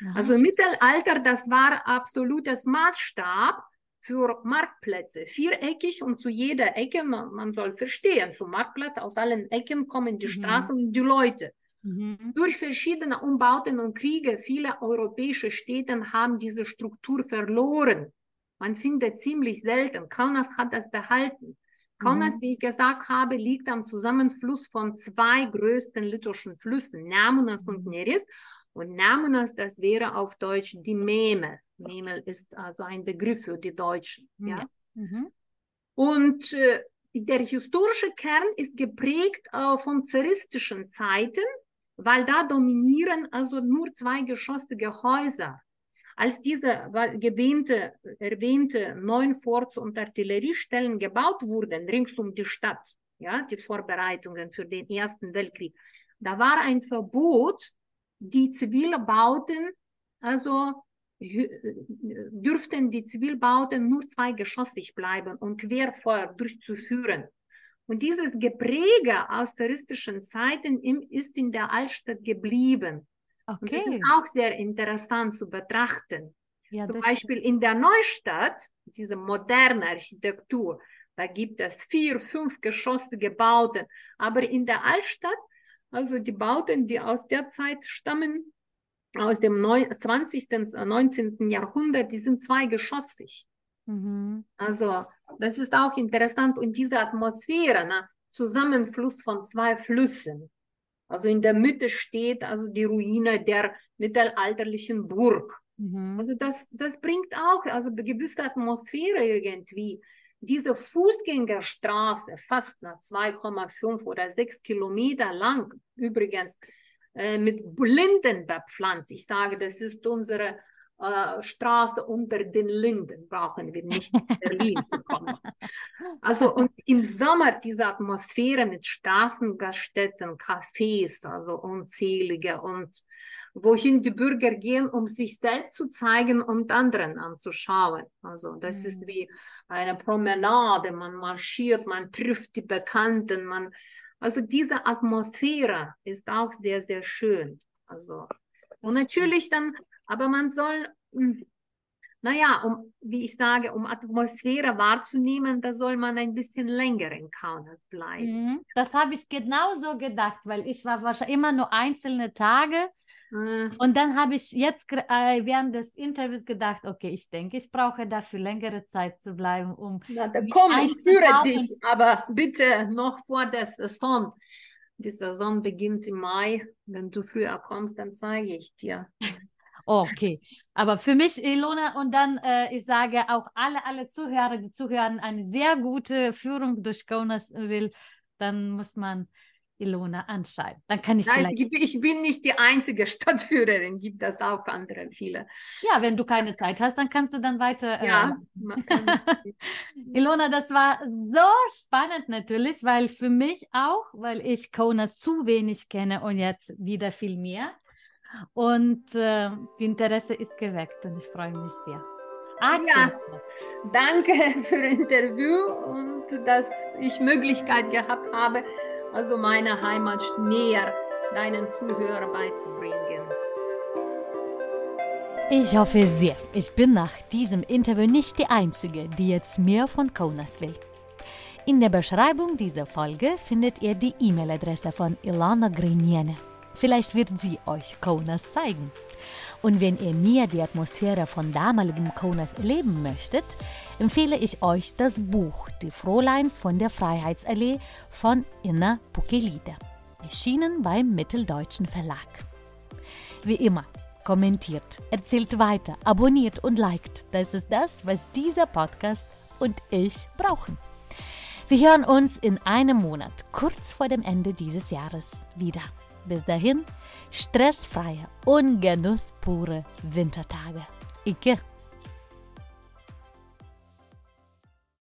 Aha. Also im Mittelalter, das war absolutes Maßstab für Marktplätze, viereckig und zu jeder Ecke, man, man soll verstehen, zum Marktplatz aus allen Ecken kommen die mhm. Straßen und die Leute. Mhm. Durch verschiedene Umbauten und Kriege, viele europäische Städte haben diese Struktur verloren. Man findet ziemlich selten. Kaunas hat das behalten. Kaunas, mhm. wie ich gesagt habe, liegt am Zusammenfluss von zwei größten litauischen Flüssen, Nemunas und mhm. Neris. Und Nemunas, das wäre auf Deutsch die Memel. Memel ist also ein Begriff für die Deutschen. Ja. Mhm. Und äh, der historische Kern ist geprägt äh, von zaristischen Zeiten weil da dominieren also nur zweigeschossige Häuser. als diese erwähnte, erwähnte neun Forts- und Artilleriestellen gebaut wurden, rings um die Stadt, ja, die Vorbereitungen für den Ersten Weltkrieg, da war ein Verbot, die zivile Bauten, also dürften die Zivilbauten nur zweigeschossig bleiben und Querfeuer durchzuführen. Und dieses Gepräge aus touristischen Zeiten ist in der Altstadt geblieben. Okay. Und das ist auch sehr interessant zu betrachten. Ja, Zum Beispiel in der Neustadt, diese moderne Architektur, da gibt es vier, fünf geschossige Bauten. Aber in der Altstadt, also die Bauten, die aus der Zeit stammen, aus dem 20., 19. Jahrhundert, die sind zweigeschossig. Mhm. Also das ist auch interessant und diese Atmosphäre, ne? Zusammenfluss von zwei Flüssen. Also in der Mitte steht also die Ruine der mittelalterlichen Burg. Mhm. Also das, das bringt auch also eine gewisse Atmosphäre irgendwie. Diese Fußgängerstraße, fast 2,5 oder 6 Kilometer lang, übrigens äh, mit Blinden bepflanzt. Ich sage, das ist unsere äh, Straße unter den Linden, brauchen wir nicht in Berlin zu kommen. Also und im Sommer diese Atmosphäre mit Straßengaststätten, Cafés, also unzählige und wohin die Bürger gehen, um sich selbst zu zeigen und anderen anzuschauen. Also das mhm. ist wie eine Promenade, man marschiert, man trifft die Bekannten, man also diese Atmosphäre ist auch sehr, sehr schön. Also, und natürlich dann, aber man soll, hm, naja, um, wie ich sage, um Atmosphäre wahrzunehmen, da soll man ein bisschen länger in Kaunas bleiben. Mhm. Das habe ich genauso gedacht, weil ich war wahrscheinlich immer nur einzelne Tage Mhm. Und dann habe ich jetzt äh, während des Interviews gedacht, okay, ich denke, ich brauche dafür längere Zeit zu bleiben, um. Na, da komm, ich führe dich, aber bitte noch vor der Saison. Die Saison beginnt im Mai. Wenn du früher kommst, dann zeige ich dir. Okay, aber für mich, Ilona, und dann, äh, ich sage auch alle, alle Zuhörer, die zuhören, eine sehr gute Führung durch Kaunas will, dann muss man Ilona anschreiben. Dann kann ich Nein, Ich bin nicht die einzige Stadtführerin, gibt es auch andere viele. Ja, wenn du keine Zeit hast, dann kannst du dann weiter. Äh, ja. Äh, Ilona, das war so spannend natürlich, weil für mich auch, weil ich Kona zu wenig kenne und jetzt wieder viel mehr. Und äh, die Interesse ist geweckt und ich freue mich sehr. Ja, danke für das Interview und dass ich Möglichkeit gehabt habe, also meine Heimat näher deinen Zuhörern beizubringen. Ich hoffe sehr, ich bin nach diesem Interview nicht die Einzige, die jetzt mehr von Kaunas will. In der Beschreibung dieser Folge findet ihr die E-Mail-Adresse von Ilana Griniene. Vielleicht wird sie euch Kaunas zeigen. Und wenn ihr mehr die Atmosphäre von damaligem Kaunas erleben möchtet, empfehle ich euch das Buch Die Fräuleins von der Freiheitsallee von Inna Pukelide, erschienen beim Mitteldeutschen Verlag. Wie immer, kommentiert, erzählt weiter, abonniert und liked. Das ist das, was dieser Podcast und ich brauchen. Wir hören uns in einem Monat, kurz vor dem Ende dieses Jahres, wieder. Bis dahin, stressfreie und genusspure Wintertage. Icke!